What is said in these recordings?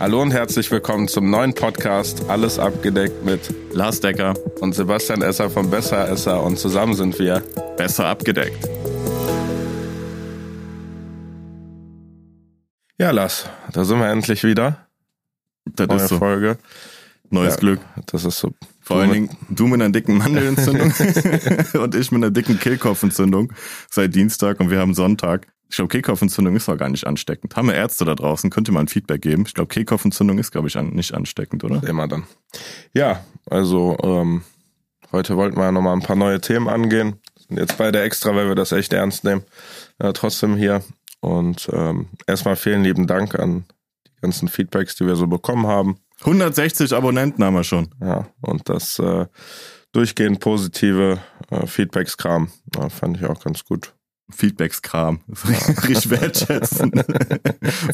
Hallo und herzlich willkommen zum neuen Podcast Alles abgedeckt mit Lars Decker und Sebastian Esser von Besser Esser und zusammen sind wir besser abgedeckt. Ja, Lars, da sind wir endlich wieder. Das Neue ist so. Folge. Neues Ja, Glück. Das ist so. Vor allen Dingen du mit einer dicken Mandelentzündung und ich mit einer dicken Kehlkopfentzündung seit Dienstag und wir haben Sonntag. Ich glaube, Kehlkopfentzündung ist doch gar nicht ansteckend. Haben wir Ärzte da draußen? Könnt ihr mal ein Feedback geben? Ich glaube, Kehlkopfentzündung ist, glaube ich, an, nicht ansteckend, oder? Immer dann. Ja, also ähm, heute wollten wir ja nochmal ein paar neue Themen angehen. Sind jetzt beide extra, weil wir das echt ernst nehmen. Äh, trotzdem hier. Und ähm, erstmal vielen lieben Dank an die ganzen Feedbacks, die wir so bekommen haben. 160 Abonnenten haben wir schon. Ja, und das äh, durchgehend positive äh, Feedbacks kam. Ja, fand ich auch ganz gut. Feedbackskram. Richtig wertschätzen.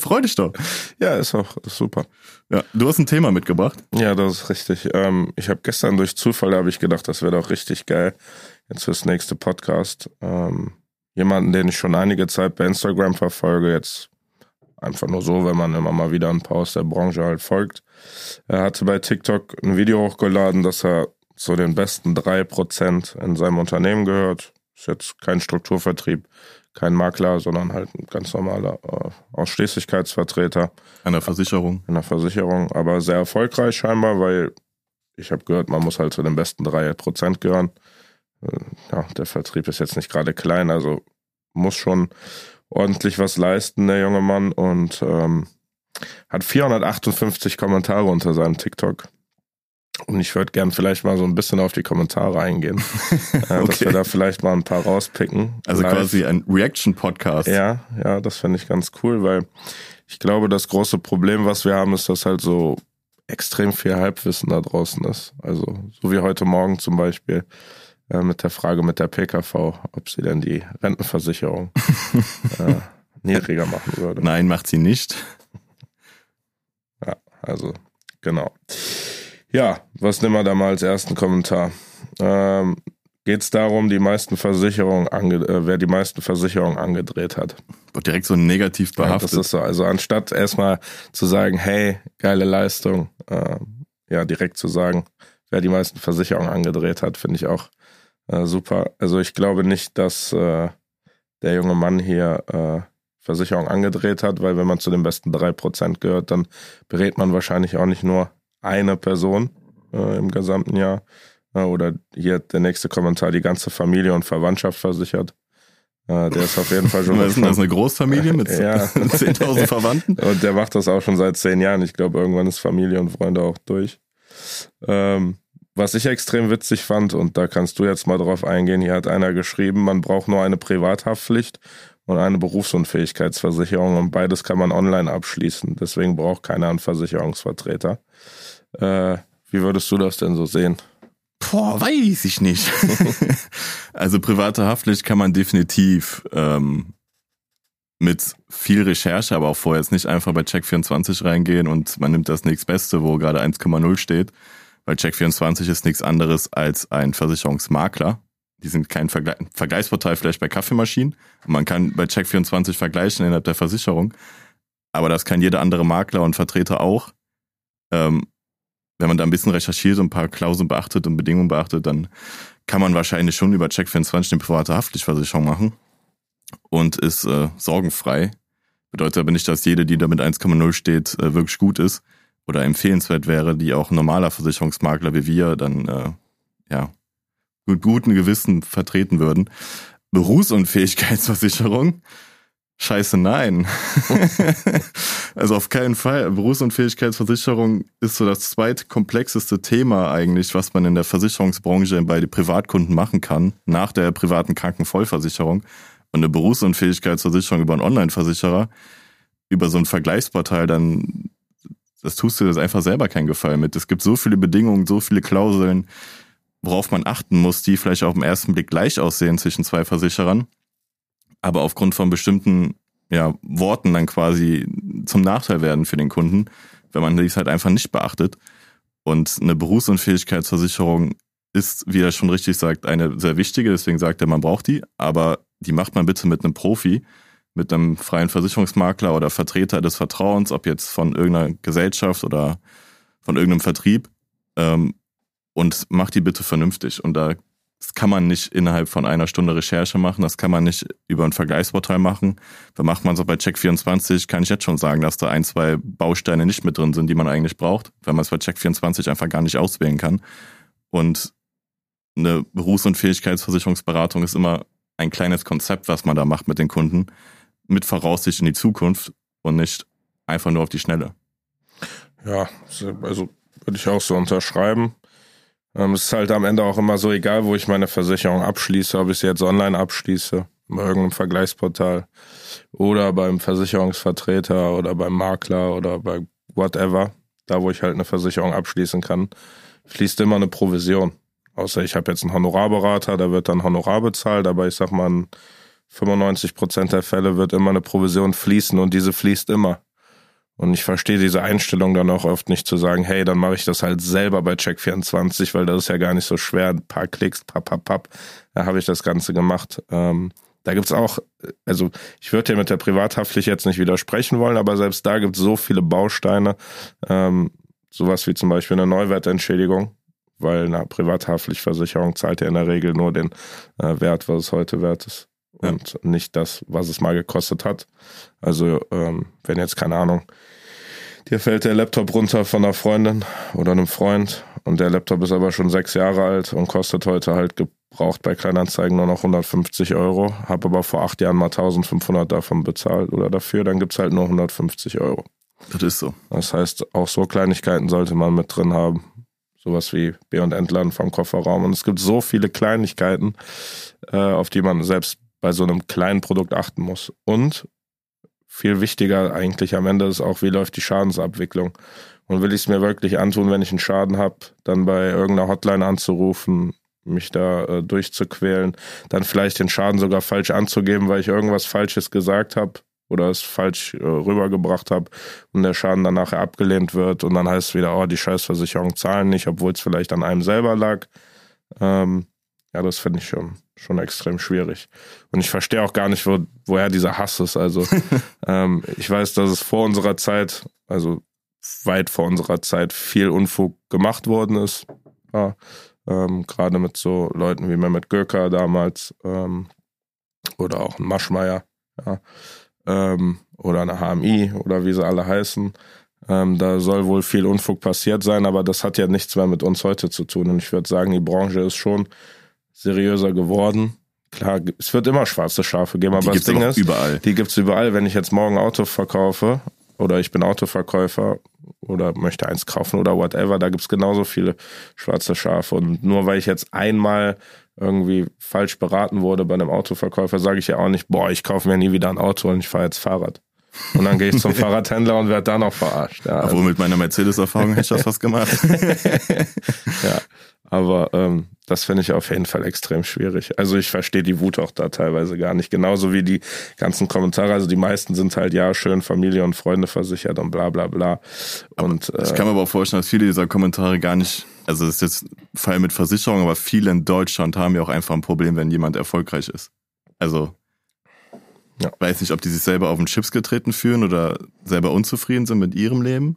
Freu dich doch. Ja, ist auch ist super. Ja, du hast ein Thema mitgebracht. Ja, das ist richtig. Ähm, ich habe gestern durch Zufall habe ich gedacht, das wäre doch richtig geil. Jetzt fürs nächste Podcast. Ähm, jemanden, den ich schon einige Zeit bei Instagram verfolge, jetzt einfach nur so, wenn man immer mal wieder ein paar aus der Branche halt folgt. Er hatte bei TikTok ein Video hochgeladen, dass er zu den besten drei Prozent in seinem Unternehmen gehört. Ist jetzt kein Strukturvertrieb, kein Makler, sondern halt ein ganz normaler äh, Ausschließlichkeitsvertreter der Versicherung. in der Versicherung, aber sehr erfolgreich scheinbar, weil ich habe gehört, man muss halt zu den besten drei Prozent gehören. Äh, Ja, der Vertrieb ist jetzt nicht gerade klein, also muss schon ordentlich was leisten, der junge Mann, und ähm, hat 458 Kommentare unter seinem TikTok. Und ich würde gern vielleicht mal so ein bisschen auf die Kommentare eingehen, äh, dass Okay. wir da vielleicht mal ein paar rauspicken. Also Live. quasi ein Reaction-Podcast. Ja, ja, das finde ich ganz cool, weil ich glaube, das große Problem, was wir haben, ist, dass halt so extrem viel Halbwissen da draußen ist. Also so wie heute Morgen zum Beispiel äh, mit der Frage mit der PKV, ob sie denn die Rentenversicherung äh, niedriger machen würde. Nein, macht sie nicht. Ja, also genau. Ja, was nehmen wir da mal als ersten Kommentar? Ähm, Geht es darum, die meisten Versicherungen äh, wer die meisten Versicherungen angedreht hat? Wird direkt so negativ Ja, behaftet. das ist so. Also anstatt erstmal zu sagen, hey, geile Leistung, äh, ja, direkt zu sagen, wer die meisten Versicherungen angedreht hat, finde ich auch äh, super. Also ich glaube nicht, dass äh, der junge Mann hier äh, Versicherung angedreht hat, weil wenn man zu den besten drei Prozent gehört, dann berät man wahrscheinlich auch nicht nur eine Person äh, im gesamten Jahr. Äh, oder hier der nächste Kommentar, die ganze Familie und Verwandtschaft versichert. Äh, der ist auf jeden Fall schon Was ist das, eine Großfamilie mit Ja. 10.000 Verwandten? und der macht das auch schon seit zehn Jahren. Ich glaube, irgendwann ist Familie und Freunde auch durch. Ähm, was ich extrem witzig fand, und da kannst du jetzt mal drauf eingehen, hier hat einer geschrieben, man braucht nur eine Privathaftpflicht und eine Berufsunfähigkeitsversicherung und beides kann man online abschließen. Deswegen braucht keiner einen Versicherungsvertreter. Äh, wie würdest du das denn so sehen? Boah, weiß ich nicht. also private Haftpflicht kann man definitiv ähm, mit viel Recherche, aber auch vorher jetzt nicht einfach bei Check24 reingehen und man nimmt das nächstbeste, wo gerade 1,0 steht, weil Check24 ist nichts anderes als ein Versicherungsmakler. Die sind kein Vergle Vergleichsportal vielleicht bei Kaffeemaschinen. Man kann bei Check24 vergleichen innerhalb der Versicherung, aber das kann jeder andere Makler und Vertreter auch. Ähm, wenn man da ein bisschen recherchiert und ein paar Klauseln beachtet und Bedingungen beachtet, dann kann man wahrscheinlich schon über Check24 eine private Haftpflichtversicherung machen und ist äh, sorgenfrei. Bedeutet aber nicht, dass jede, die da mit 1,0 steht, äh, wirklich gut ist oder empfehlenswert wäre, die auch ein normaler Versicherungsmakler wie wir dann äh, ja mit gutem Gewissen vertreten würden. Berufsunfähigkeitsversicherung? Scheiße, nein. also auf keinen Fall. Berufsunfähigkeitsversicherung ist so das zweitkomplexeste Thema eigentlich, was man in der Versicherungsbranche bei den Privatkunden machen kann, nach der privaten Krankenvollversicherung. Und eine Berufsunfähigkeitsversicherung über einen Online-Versicherer, über so ein Vergleichsportal, dann, das tust du das einfach selber keinen Gefallen mit. Es gibt so viele Bedingungen, so viele Klauseln, worauf man achten muss, die vielleicht auf den ersten Blick gleich aussehen zwischen zwei Versicherern aber aufgrund von bestimmten ja, Worten dann quasi zum Nachteil werden für den Kunden, wenn man dies halt einfach nicht beachtet. Und eine Berufsunfähigkeitsversicherung ist, wie er schon richtig sagt, eine sehr wichtige, deswegen sagt er, man braucht die, aber die macht man bitte mit einem Profi, mit einem freien Versicherungsmakler oder Vertreter des Vertrauens, ob jetzt von irgendeiner Gesellschaft oder von irgendeinem Vertrieb, ähm, und mach die bitte vernünftig. Und da das kann man nicht innerhalb von einer Stunde Recherche machen, das kann man nicht über ein Vergleichsportal machen. Da macht man so bei Check24, kann ich jetzt schon sagen, dass da ein, zwei Bausteine nicht mit drin sind, die man eigentlich braucht, weil man es bei Check24 einfach gar nicht auswählen kann. Und eine Berufs- und Fähigkeitsversicherungsberatung ist immer ein kleines Konzept, was man da macht mit den Kunden, mit Voraussicht in die Zukunft und nicht einfach nur auf die Schnelle. Ja, also würde ich auch so unterschreiben. Ähm, es ist halt am Ende auch immer so egal, wo ich meine Versicherung abschließe, ob ich sie jetzt online abschließe, bei irgendeinem Vergleichsportal oder beim Versicherungsvertreter oder beim Makler oder bei whatever, da wo ich halt eine Versicherung abschließen kann, fließt immer eine Provision. Außer ich habe jetzt einen Honorarberater, der wird dann Honorar bezahlt, aber ich sag mal, in 95 Prozent der Fälle wird immer eine Provision fließen und diese fließt immer. Und ich verstehe diese Einstellung dann auch oft nicht zu sagen, hey, dann mache ich das halt selber bei Check24, weil das ist ja gar nicht so schwer. Ein paar Klicks, papp, papp, papp, da habe ich das Ganze gemacht. Ähm, da gibt's auch, also ich würde dir mit der Privathaftpflicht jetzt nicht widersprechen wollen, aber selbst da gibt's so viele Bausteine, ähm, sowas wie zum Beispiel eine Neuwertentschädigung, weil eine Privathaftpflichtversicherung zahlt ja in der Regel nur den äh, Wert, was es heute wert ist und ja. nicht das, was es mal gekostet hat. Also ähm, wenn jetzt keine Ahnung, dir fällt der Laptop runter von einer Freundin oder einem Freund und der Laptop ist aber schon sechs Jahre alt und kostet heute halt gebraucht bei Kleinanzeigen nur noch 150 Euro, habe aber vor acht Jahren mal 1500 davon bezahlt oder dafür, dann gibt's halt nur 150 Euro. Das ist so. Das heißt, auch so Kleinigkeiten sollte man mit drin haben. Sowas wie B- und Entladen vom Kofferraum. Und es gibt so viele Kleinigkeiten, äh, auf die man selbst bei so einem kleinen Produkt achten muss. Und viel wichtiger eigentlich am Ende ist auch, wie läuft die Schadensabwicklung. Und will ich es mir wirklich antun, wenn ich einen Schaden habe, dann bei irgendeiner Hotline anzurufen, mich da äh, durchzuquälen, dann vielleicht den Schaden sogar falsch anzugeben, weil ich irgendwas Falsches gesagt habe oder es falsch äh, rübergebracht habe und der Schaden dann nachher abgelehnt wird und dann heißt es wieder, oh, die Scheißversicherung zahlen nicht, obwohl es vielleicht an einem selber lag. Ähm, ja, das finde ich schon, schon extrem schwierig. Und ich verstehe auch gar nicht, wo, woher dieser Hass ist. Also ähm, ich weiß, dass es vor unserer Zeit, also weit vor unserer Zeit, viel Unfug gemacht worden ist. Ja, ähm, Gerade mit so Leuten wie Mehmet Göker damals ähm, oder auch ein Maschmeier ja, ähm, oder eine HMI oder wie sie alle heißen. Ähm, da soll wohl viel Unfug passiert sein, aber das hat ja nichts mehr mit uns heute zu tun. Und ich würde sagen, die Branche ist schon seriöser geworden. Klar, es wird immer schwarze Schafe geben, aber die das Ding ist, überall. die gibt's überall. Wenn ich jetzt morgen Auto verkaufe oder ich bin Autoverkäufer oder möchte eins kaufen oder whatever, da gibt's genauso viele schwarze Schafe. Und nur weil ich jetzt einmal irgendwie falsch beraten wurde bei einem Autoverkäufer, sage ich ja auch nicht, boah, ich kaufe mir nie wieder ein Auto und ich fahre jetzt Fahrrad. Und dann gehe ich zum Fahrradhändler und werde da noch verarscht. Ja, Obwohl mit meiner Mercedes-Erfahrung hätte ich das fast gemacht. ja, aber ähm, das finde ich auf jeden Fall extrem schwierig. Also ich verstehe die Wut auch da teilweise gar nicht. Genauso wie die ganzen Kommentare. Also die meisten sind halt, ja, schön Familie und Freunde versichert und bla bla bla. Und, äh, ich kann mir aber auch vorstellen, dass viele dieser Kommentare gar nicht, also das ist jetzt ein Fall mit Versicherung, aber viele in Deutschland haben ja auch einfach ein Problem, wenn jemand erfolgreich ist. Also ja. weiß nicht, ob die sich selber auf den Chips getreten fühlen oder selber unzufrieden sind mit ihrem Leben.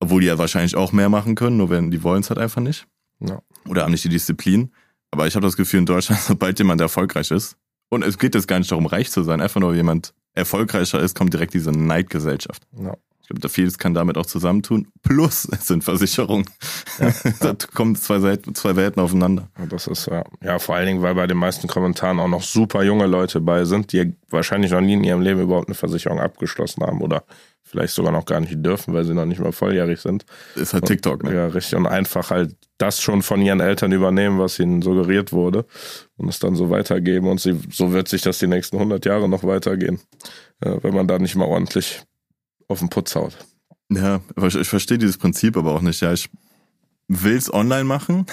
Obwohl die ja wahrscheinlich auch mehr machen können, nur wenn die wollen es halt einfach nicht. Ja. Oder haben nicht die Disziplin. Aber ich habe das Gefühl, in Deutschland, sobald jemand erfolgreich ist, und es geht jetzt gar nicht darum, reich zu sein, einfach nur jemand erfolgreicher ist, kommt direkt diese Neidgesellschaft. Ja. Glaube, da vieles kann damit auch zusammentun. Plus, es sind Versicherungen. Ja. da kommen zwei, Seiten, zwei Welten aufeinander. Das ist ja, ja, vor allen Dingen, weil bei den meisten Kommentaren auch noch super junge Leute bei sind, die wahrscheinlich noch nie in ihrem Leben überhaupt eine Versicherung abgeschlossen haben oder vielleicht sogar noch gar nicht dürfen, weil sie noch nicht mal volljährig sind. Ist halt TikTok, ne? Ja, richtig. Und einfach halt das schon von ihren Eltern übernehmen, was ihnen suggeriert wurde und es dann so weitergeben. Und sie, so wird sich das die nächsten 100 Jahre noch weitergehen, wenn man da nicht mal ordentlich auf den Putz haut. Ja, ich verstehe dieses Prinzip aber auch nicht. Ja, ich will es online machen,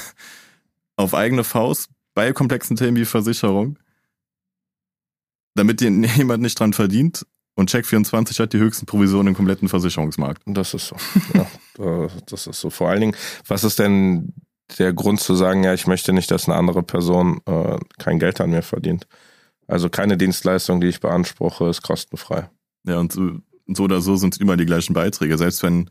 auf eigene Faust, bei komplexen Themen wie Versicherung, damit jemand nicht dran verdient und Check24 hat die höchsten Provisionen im kompletten Versicherungsmarkt. Das ist so. ja, das ist so. Vor allen Dingen, was ist denn der Grund zu sagen, ja, ich möchte nicht, dass eine andere Person äh, kein Geld an mir verdient? Also keine Dienstleistung, die ich beanspruche, ist kostenfrei. Ja, und so, oder so sind es immer die gleichen Beiträge. Selbst wenn,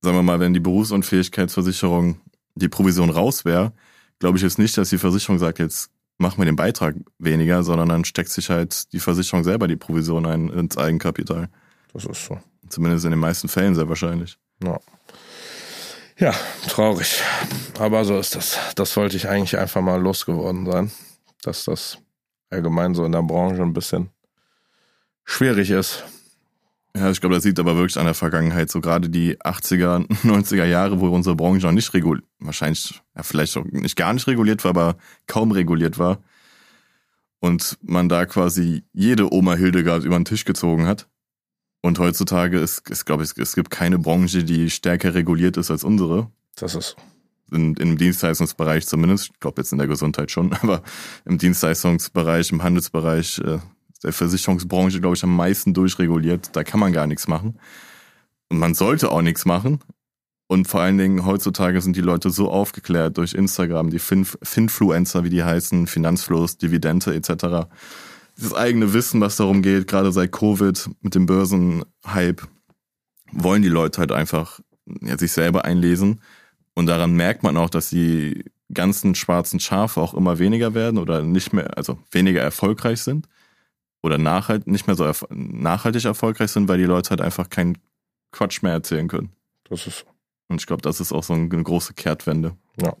sagen wir mal, wenn die Berufsunfähigkeitsversicherung die Provision raus wäre, glaube ich jetzt nicht, dass die Versicherung sagt, jetzt mach mir den Beitrag weniger, sondern dann steckt sich halt die Versicherung selber die Provision ein ins Eigenkapital. Das ist so. Zumindest in den meisten Fällen sehr wahrscheinlich. Ja. Ja, traurig. Aber so ist das. Das wollte ich eigentlich einfach mal losgeworden sein. Dass das allgemein so in der Branche ein bisschen schwierig ist. Ja, ich glaube, das sieht aber wirklich an der Vergangenheit. So gerade die 80er, 90er Jahre, wo unsere Branche noch nicht reguliert, wahrscheinlich, ja, vielleicht auch nicht gar nicht reguliert war, aber kaum reguliert war. Und man da quasi jede Oma Hildegard über den Tisch gezogen hat. Und heutzutage ist, ist glaube ich, es gibt keine Branche, die stärker reguliert ist als unsere. Das ist in, im Dienstleistungsbereich zumindest, ich glaube jetzt in der Gesundheit schon, aber im Dienstleistungsbereich, im Handelsbereich, äh, der Versicherungsbranche, glaube ich, am meisten durchreguliert. Da kann man gar nichts machen. Und man sollte auch nichts machen. Und vor allen Dingen heutzutage sind die Leute so aufgeklärt durch Instagram, die fin Finfluencer, wie die heißen, Finanzfluss, Dividende etc. Dieses eigene Wissen, was darum geht, gerade seit Covid mit dem Börsenhype, wollen die Leute halt einfach ja, sich selber einlesen. Und daran merkt man auch, dass die ganzen schwarzen Schafe auch immer weniger werden oder nicht mehr, also weniger erfolgreich sind oder nachhalt, nicht mehr so erf nachhaltig erfolgreich sind, weil die Leute halt einfach keinen Quatsch mehr erzählen können. Das ist so. Und ich glaube, das ist auch so eine große Kehrtwende. Ja.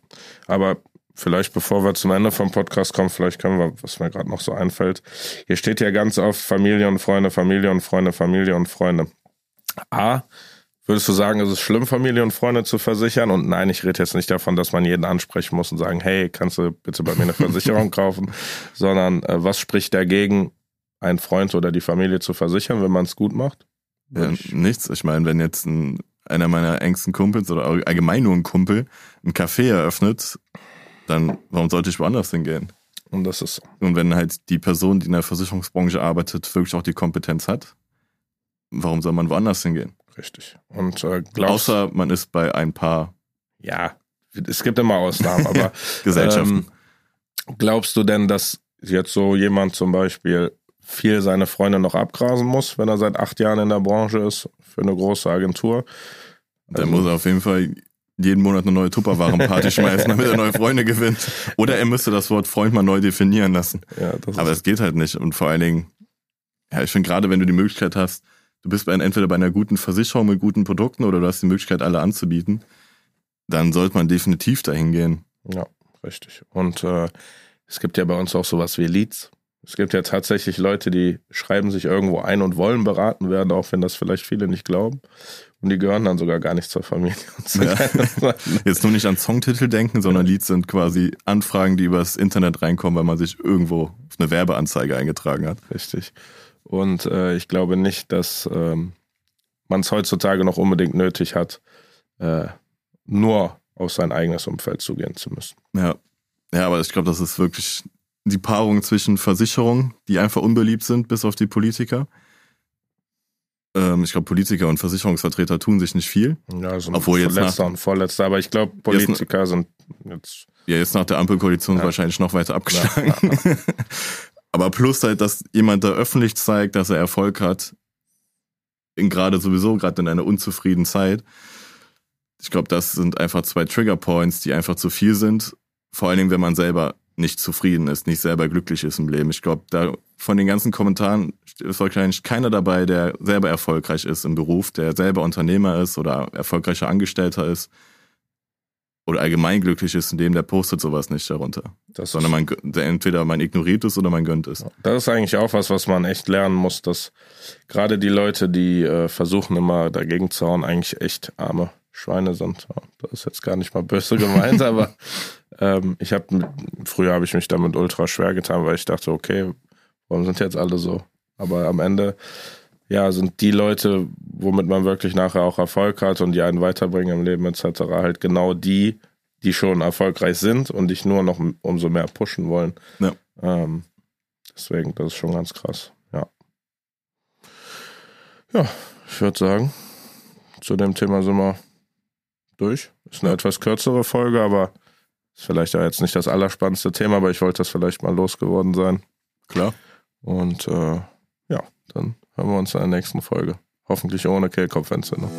Aber vielleicht bevor wir zum Ende vom Podcast kommen, vielleicht können wir, was mir gerade noch so einfällt. Hier steht ja ganz oft Familie und Freunde, Familie und Freunde, Familie und Freunde. A, würdest du sagen, ist es schlimm, Familie und Freunde zu versichern? Und nein, ich rede jetzt nicht davon, dass man jeden ansprechen muss und sagen, hey, kannst du bitte bei mir eine Versicherung kaufen? Sondern äh, was spricht dagegen, einen Freund oder die Familie zu versichern, wenn man es gut macht? Ja, nichts. Ich meine, wenn jetzt ein, einer meiner engsten Kumpels oder allgemein nur ein Kumpel ein Café eröffnet, dann warum sollte ich woanders hingehen? Und das ist so. Und wenn halt die Person, die in der Versicherungsbranche arbeitet, wirklich auch die Kompetenz hat, warum soll man woanders hingehen? Richtig. Und äh, glaubst, Außer man ist bei ein paar ja, es gibt immer Ausnahmen, aber Gesellschaften. Ähm, glaubst du denn, dass jetzt so jemand zum Beispiel viel seine Freunde noch abgrasen muss, wenn er seit acht Jahren in der Branche ist, für eine große Agentur. Der also, muss auf jeden Fall jeden Monat eine neue Tupperwaren-Party schmeißen, damit er neue Freunde gewinnt. Oder er müsste das Wort Freund mal neu definieren lassen. Ja, Aber es geht halt nicht. Und vor allen Dingen, ja, ich finde gerade, wenn du die Möglichkeit hast, du bist bei, entweder bei einer guten Versicherung mit guten Produkten oder du hast die Möglichkeit, alle anzubieten, dann sollte man definitiv dahin gehen. Ja, richtig. Und äh, es gibt ja bei uns auch sowas wie Leads. Es gibt ja tatsächlich Leute, die schreiben sich irgendwo ein und wollen beraten werden, auch wenn das vielleicht viele nicht glauben. Und die gehören dann sogar gar nicht zur Familie. Ja. Jetzt nur nicht an Songtitel denken, sondern Lieds sind quasi Anfragen, die übers Internet reinkommen, weil man sich irgendwo auf eine Werbeanzeige eingetragen hat. Richtig. Und äh, ich glaube nicht, dass ähm, man es heutzutage noch unbedingt nötig hat, äh, nur auf sein eigenes Umfeld zugehen zu müssen. Ja. Ja, aber ich glaube, das ist wirklich die Paarung zwischen Versicherungen, die einfach unbeliebt sind, bis auf die Politiker. Ähm, ich glaube, Politiker und Versicherungsvertreter tun sich nicht viel. Ja, so Obwohl jetzt nach, und Vorletzter, aber ich glaube, Politiker jetzt, sind jetzt. Ja, jetzt nach der Ampelkoalition ja. wahrscheinlich noch weiter abgeschlagen. Ja, aber plus halt, dass jemand da öffentlich zeigt, dass er Erfolg hat, gerade sowieso, gerade in einer unzufriedenen Zeit. Ich glaube, das sind einfach zwei Trigger Points, die einfach zu viel sind. Vor allen Dingen, wenn man selber nicht zufrieden ist, nicht selber glücklich ist im Leben. Ich glaube, da von den ganzen Kommentaren ist wahrscheinlich keiner dabei, der selber erfolgreich ist im Beruf, der selber Unternehmer ist oder erfolgreicher Angestellter ist oder allgemein glücklich ist in dem, der postet sowas nicht darunter. Das Sondern man, der entweder man ignoriert es oder man gönnt es. Das ist eigentlich auch was, was man echt lernen muss, dass gerade die Leute, die äh, versuchen immer dagegen zu hauen, eigentlich echt arme Schweine sind. Das ist jetzt gar nicht mal böse gemeint, aber ähm, ich habe früher habe ich mich damit ultra schwer getan, weil ich dachte, okay, warum sind jetzt alle so? Aber am Ende ja, sind die Leute, womit man wirklich nachher auch Erfolg hat und die einen weiterbringen im Leben etc., halt genau die, die schon erfolgreich sind und dich nur noch umso mehr pushen wollen. Ja. Ähm, deswegen, das ist schon ganz krass. Ja. Ja, ich würde sagen, zu dem Thema sind wir durch. Ist eine etwas kürzere Folge, aber ist vielleicht auch jetzt nicht das allerspannendste Thema, aber ich wollte das vielleicht mal losgeworden sein. Klar. Und äh, ja, dann hören wir uns in der nächsten Folge. Hoffentlich ohne Kehlkopfentzündung.